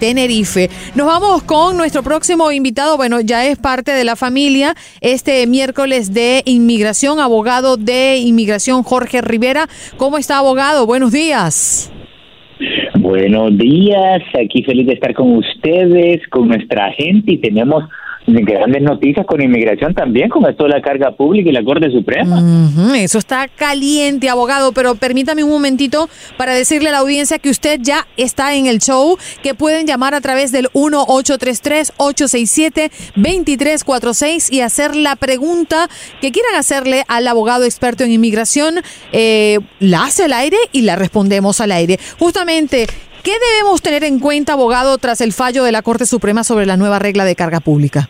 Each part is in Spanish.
Tenerife. Nos vamos con nuestro próximo invitado, bueno, ya es parte de la familia, este miércoles de inmigración, abogado de inmigración Jorge Rivera. ¿Cómo está, abogado? Buenos días. Buenos días, aquí feliz de estar con ustedes, con nuestra gente y tenemos grandes noticias con inmigración también, con esto de la carga pública y la Corte Suprema. eso está caliente, abogado, pero permítame un momentito para decirle a la audiencia que usted ya está en el show, que pueden llamar a través del 1-833-867-2346 y hacer la pregunta que quieran hacerle al abogado experto en inmigración. Eh, la hace al aire y la respondemos al aire. Justamente, ¿Qué debemos tener en cuenta, abogado, tras el fallo de la Corte Suprema sobre la nueva regla de carga pública?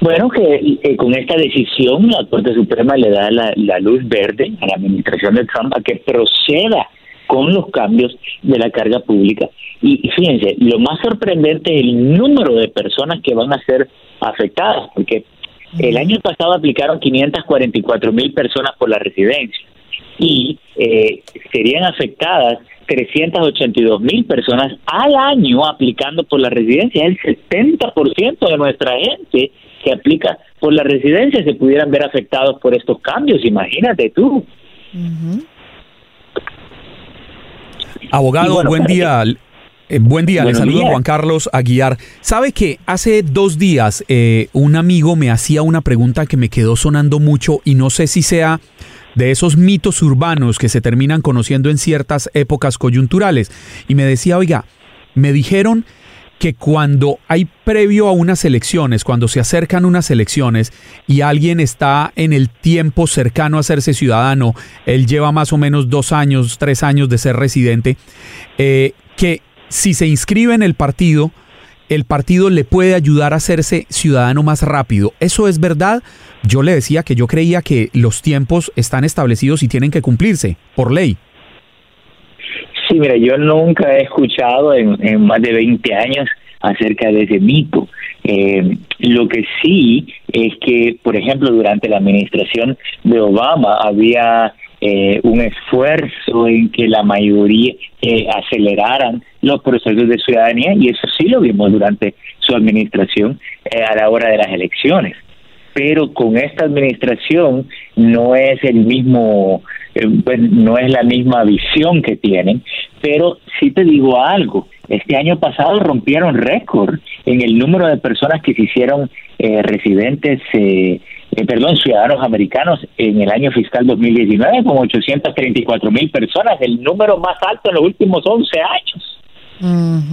Bueno, que eh, con esta decisión la Corte Suprema le da la, luz verde a la administración de Trump a que proceda con los cambios de la carga pública. Y fíjense, lo más sorprendente es el número de personas que van a ser afectadas, porque el año pasado aplicaron 544 mil personas por la residencia y eh, serían afectadas 382 mil personas al año aplicando por la residencia. El 70% de nuestra gente que aplica por la residencia se pudieran ver afectados por estos cambios. Imagínate tú. Abogado, buen día. Eh, buen día, le saludo Juan Carlos Aguiar. Sabe que hace dos días eh, un amigo me hacía una pregunta que me quedó sonando mucho y no sé si sea de esos mitos urbanos que se terminan conociendo en ciertas épocas coyunturales. Y me decía, oiga, me dijeron que cuando hay previo a unas elecciones, cuando se acercan unas elecciones y alguien está en el tiempo cercano a hacerse ciudadano, él lleva más o menos dos años, tres años de ser residente, eh, que si se inscribe en el partido, el partido le puede ayudar a hacerse ciudadano más rápido. ¿Eso es verdad? Yo le decía que yo creía que los tiempos están establecidos y tienen que cumplirse por ley. Mira, yo nunca he escuchado en, más de 20 años acerca de ese mito. Eh, lo que sí es que, por ejemplo, durante la administración de Obama había eh, un esfuerzo en que la mayoría eh, aceleraran los procesos de ciudadanía y eso sí lo vimos durante su administración eh, a la hora de las elecciones. Pero con esta administración no es el mismo, pues, no es la misma visión que tienen. Pero sí te digo algo, este año pasado rompieron récord en el número de personas que se hicieron residentes eh, eh, perdón, ciudadanos americanos en el año fiscal 2019 con 834 mil personas, el número más alto en los últimos 11 años.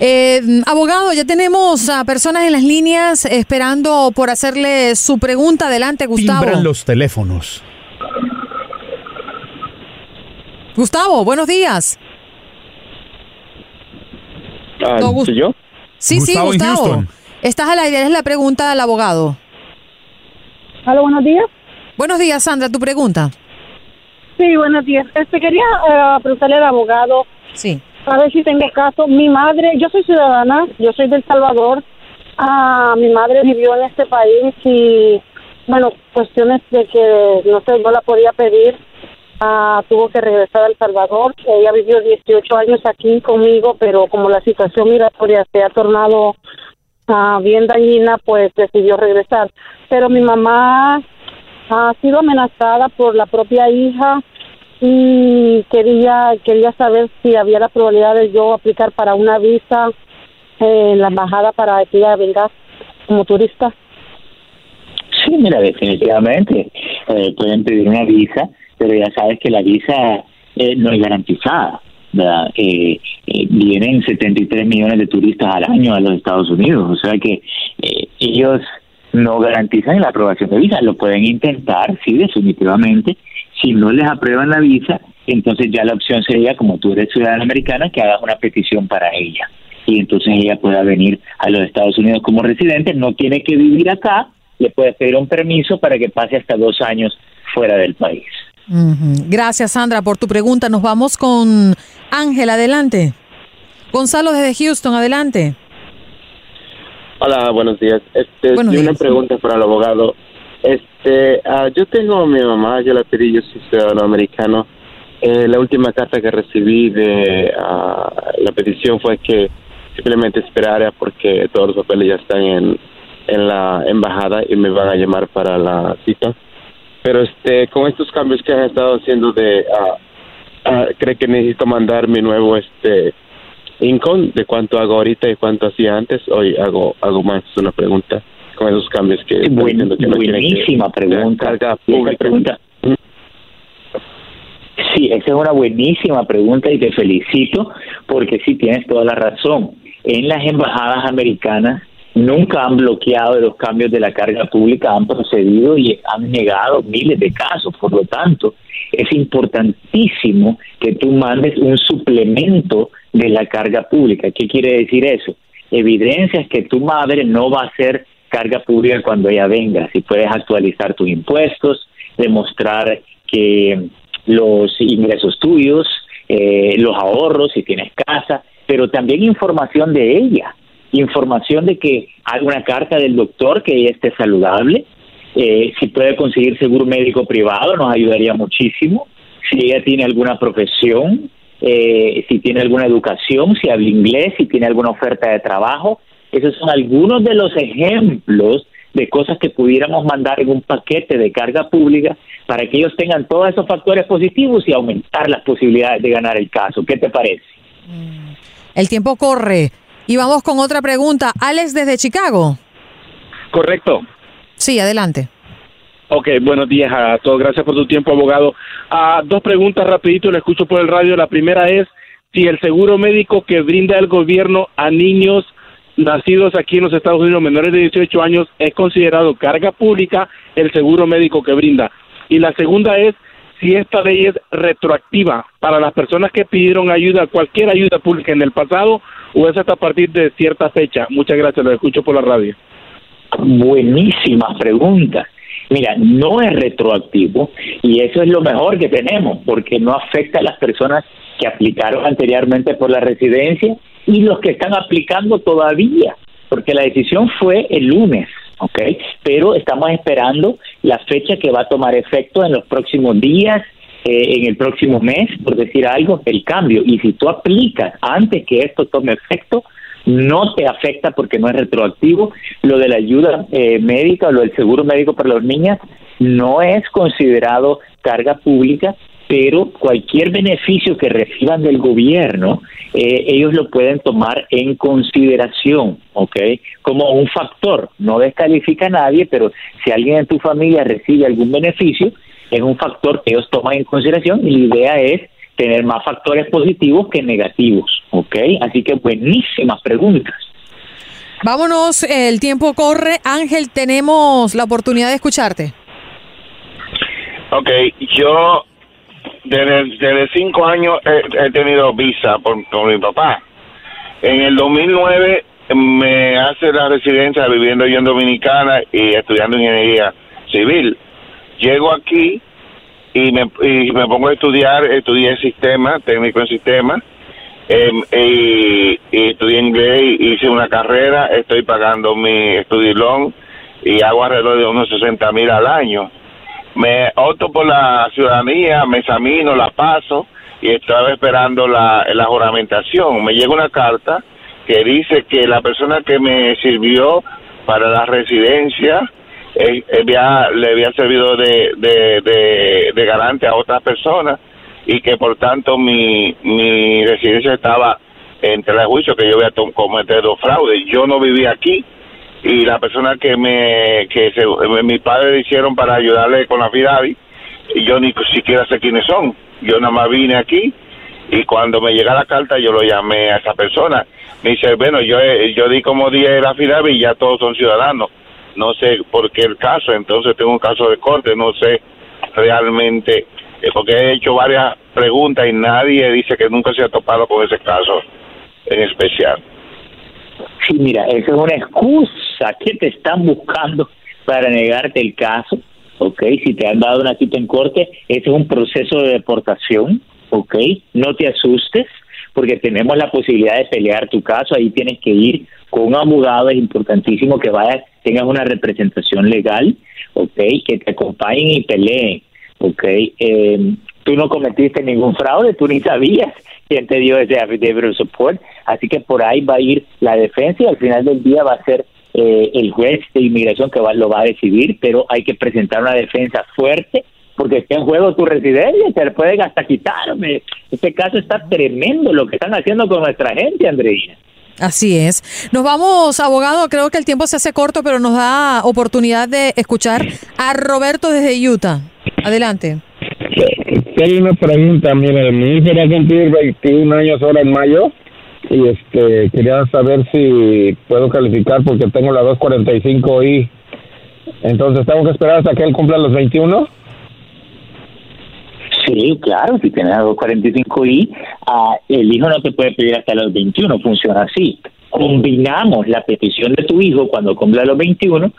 Eh, abogado, ya tenemos a personas en las líneas esperando por hacerle su pregunta. Adelante, Gustavo. Timbran los teléfonos. Gustavo, buenos días. Ah, yo? Sí, sí, Gustavo. Estás al aire, es la pregunta del abogado. Hola, buenos días. Buenos días, Sandra, tu pregunta. Sí, buenos días. Este, quería eh, preguntarle al abogado. Sí. A ver si tengo caso. Mi madre, yo soy ciudadana, yo soy del Salvador. Ah, mi madre vivió en este país y, bueno, cuestiones de que, no sé, no la podía pedir. Ah, tuvo que regresar al Salvador. Ella vivió 18 años aquí conmigo, pero como la situación migratoria se ha tornado ah, bien dañina, pues decidió regresar. Pero mi mamá ha sido amenazada por la propia hija y quería quería saber si había la probabilidad de yo aplicar para una visa en la embajada para que ella venga como turista. Sí, mira, definitivamente eh, pueden pedir una visa, pero ya sabes que la visa eh, no es garantizada. ¿verdad? Eh, eh, vienen 73 millones de turistas al año a los Estados Unidos, o sea que eh, ellos no garantizan la aprobación de visa, lo pueden intentar, sí, definitivamente, si no les aprueban la visa, entonces ya la opción sería, como tú eres ciudadana americana, que hagas una petición para ella y entonces ella pueda venir a los Estados Unidos como residente, no tiene que vivir acá, le puedes pedir un permiso para que pase hasta dos años fuera del país. Gracias, Sandra, por tu pregunta. Nos vamos con Ángel, adelante. Gonzalo desde Houston, adelante. Hola, buenos días. Este, una pregunta para el abogado. Este, ah, yo tengo a mi mamá, yo la pedí, yo soy ciudadano americano. Eh, la última carta que recibí de ah, la petición fue que simplemente esperar porque todos los papeles ya están en, en la embajada y me van a llamar para la cita. Pero este, con estos cambios que han estado haciendo de, uh, uh, creo que necesito mandar mi nuevo este income de cuánto hago ahorita y cuánto hacía antes. Hoy hago algo más, una pregunta con esos cambios que. buenísima pregunta. pregunta. Sí, esa es una buenísima pregunta y te felicito porque sí tienes toda la razón. En las embajadas americanas nunca han bloqueado los cambios de la carga pública, han procedido y han negado miles de casos. Por lo tanto, es importantísimo que tú mandes un suplemento de la carga pública. ¿Qué quiere decir eso? Evidencias que tu madre no va a ser carga pública cuando ella venga. Si puedes actualizar tus impuestos, demostrar que los ingresos tuyos, eh, los ahorros, si tienes casa, pero también información de ella, información de que hay una carta del doctor que ella esté saludable, eh, si puede conseguir seguro médico privado nos ayudaría muchísimo, si ella tiene alguna profesión, eh, si tiene alguna educación, si habla inglés, si tiene alguna oferta de trabajo. Esos son algunos de los ejemplos de cosas que pudiéramos mandar en un paquete de carga pública para que ellos tengan todos esos factores positivos y aumentar las posibilidades de ganar el caso. ¿Qué te parece? El tiempo corre. Y vamos con otra pregunta. Alex desde Chicago. Correcto. Sí, adelante. Ok, buenos días a todos. Gracias por tu tiempo, abogado. Ah, dos preguntas rapidito, le escucho por el radio. La primera es si el seguro médico que brinda el gobierno a niños nacidos aquí en los Estados Unidos menores de 18 años es considerado carga pública el seguro médico que brinda. Y la segunda es si esta ley es retroactiva para las personas que pidieron ayuda, cualquier ayuda pública en el pasado o es hasta a partir de cierta fecha. Muchas gracias, lo escucho por la radio. Buenísima pregunta. Mira, no es retroactivo y eso es lo mejor que tenemos porque no afecta a las personas que aplicaron anteriormente por la residencia y los que están aplicando todavía, porque la decisión fue el lunes, ¿ok? Pero estamos esperando la fecha que va a tomar efecto en los próximos días, eh, en el próximo mes, por decir algo, el cambio. Y si tú aplicas antes que esto tome efecto, no te afecta porque no es retroactivo. Lo de la ayuda eh, médica o lo del seguro médico para las niñas no es considerado carga pública, pero cualquier beneficio que reciban del gobierno, eh, ellos lo pueden tomar en consideración, ¿ok? Como un factor. No descalifica a nadie, pero si alguien en tu familia recibe algún beneficio, es un factor que ellos toman en consideración y la idea es tener más factores positivos que negativos, ¿ok? Así que buenísimas preguntas. Vámonos, el tiempo corre. Ángel, tenemos la oportunidad de escucharte. Ok, yo desde, cinco años he, tenido visa por, con mi papá. En el 2009 me hace la residencia viviendo yo en Dominicana y estudiando ingeniería civil. Llego aquí y me, y me pongo a estudiar, estudié sistema, técnico en sistema, em, y, estudié inglés, hice una carrera, estoy pagando mi estudio y hago alrededor de unos 60 mil al año. Me opto por la ciudadanía, me examino, la paso y estaba esperando la, la juramentación. Me llega una carta que dice que la persona que me sirvió para la residencia eh, le había servido de, de, de, garante a otras personas y que por tanto mi, mi residencia estaba entre el juicio que yo había cometido fraude. Yo no vivía aquí y la persona que me que se, mi padre hicieron para ayudarle con la FIDAVI, y yo ni siquiera sé quiénes son. Yo nada más vine aquí y cuando me llega la carta yo lo llamé a esa persona. Me dice, bueno, yo yo di como día la FIDAVI y ya todos son ciudadanos no sé por qué el caso, entonces tengo un caso de corte, no sé realmente, eh, porque he hecho varias preguntas y nadie dice que nunca se ha topado con ese caso en especial. Sí, mira, esa es una excusa que te están buscando para negarte el caso, ¿ok? Si te han dado una cita en corte, ese es un proceso de deportación, ¿ok? No te asustes, porque tenemos la posibilidad de pelear tu caso, ahí tienes que ir con un abogado, es importantísimo que vayas, tengas una representación legal, ¿ok? Que te acompañen y peleen, ¿ok? Eh, tú no cometiste ningún fraude, tú ni sabías quién te dio ese affidavit support. Así que por ahí va a ir la defensa y al final del día va a ser eh, el juez de inmigración que lo va a decidir, pero hay que presentar una defensa fuerte porque está en juego tu residencia, te pueden hasta quitarme. Este caso está tremendo lo que están haciendo con nuestra gente, Andreina. Así es. Nos vamos, abogado. Creo que el tiempo se hace corto, pero nos da oportunidad de escuchar a Roberto desde Utah. Adelante. Tengo una pregunta. Mire, mi hijo va a cumplir 21 años ahora en mayo y este quería saber si puedo calificar porque tengo la 245i. Entonces, ¿tengo que esperar hasta que él cumpla los 21? Sí, claro, si tienes la 245i, uh, el hijo no te puede pedir hasta los 21, funciona así. Combinamos la petición de tu hijo cuando cumpla los 21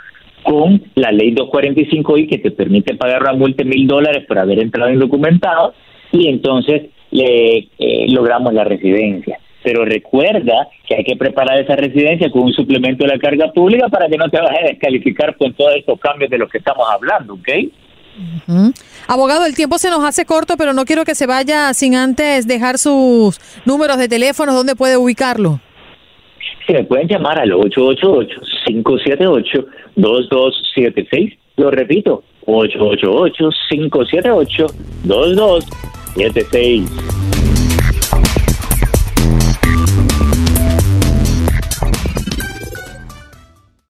con la ley 245i que te permite pagar una multa de mil dólares por haber entrado indocumentado y entonces le eh, logramos la residencia. Pero recuerda que hay que preparar esa residencia con un suplemento de la carga pública para que no te vayas a descalificar con todos estos cambios de los que estamos hablando, ¿ok? Abogado, el tiempo se nos hace corto, pero no quiero que se vaya sin antes dejar sus números de teléfono, ¿dónde puede ubicarlo? Se me pueden llamar al 888-578-2276. Lo repito, 888-578-2276.